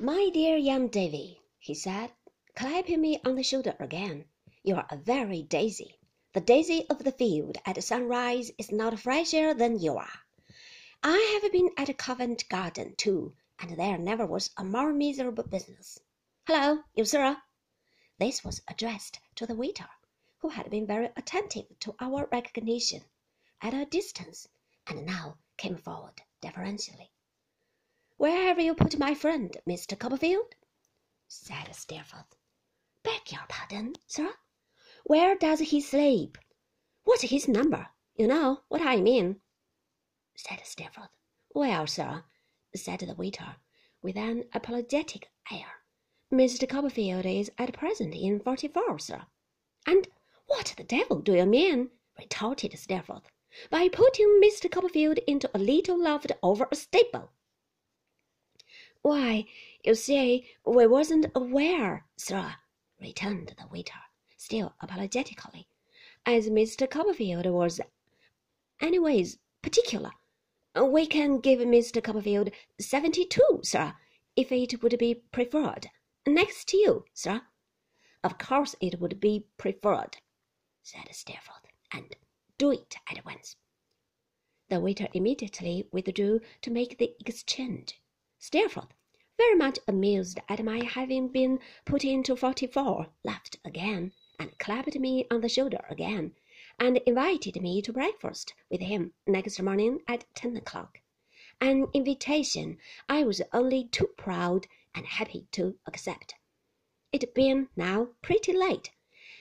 My dear young Davy, he said, clapping me on the shoulder again, you are a very daisy. The daisy of the field at sunrise is not fresher than you are. I have been at Covent Garden too, and there never was a more miserable business. Hello, you sir! This was addressed to the waiter, who had been very attentive to our recognition at a distance, and now came forward deferentially. Where have you put my friend, Mr. Copperfield? said Steerforth. Beg your pardon, sir. Where does he sleep? What's his number? You know what I mean, said Steerforth. Well, sir, said the waiter, with an apologetic air, Mr. Copperfield is at present in forty-four, sir. And what the devil do you mean, retorted Steerforth, by putting Mr. Copperfield into a little loft over a stable? Why, you see, we wasn't aware, sir, returned the waiter, still apologetically, as Mr. Copperfield was anyways particular. We can give Mr. Copperfield seventy-two, sir, if it would be preferred. Next to you, sir. Of course it would be preferred, said Steerforth, and do it at once. The waiter immediately withdrew to make the exchange. Steerforth, very much amused at my having been put into forty-four, laughed again, and clapped me on the shoulder again, and invited me to breakfast with him next morning at ten o'clock. An invitation I was only too proud and happy to accept. It being now pretty late,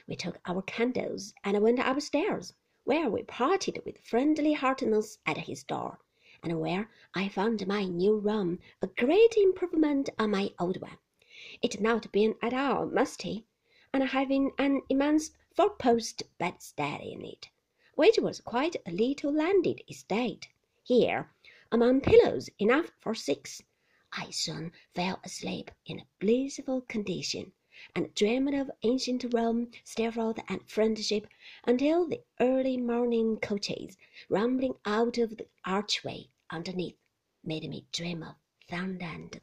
we took our candles and went upstairs, where we parted with friendly heartiness at his door and where I found my new room a great improvement on my old one, it not being at all musty, and having an immense four-post bedstead in it, which was quite a little landed estate. Here, among pillows enough for six, I soon fell asleep in a blissful condition, and dreamed of ancient Rome, Steerforth, and friendship until the early morning coaches, rumbling out of the archway underneath, made me dream of thunder and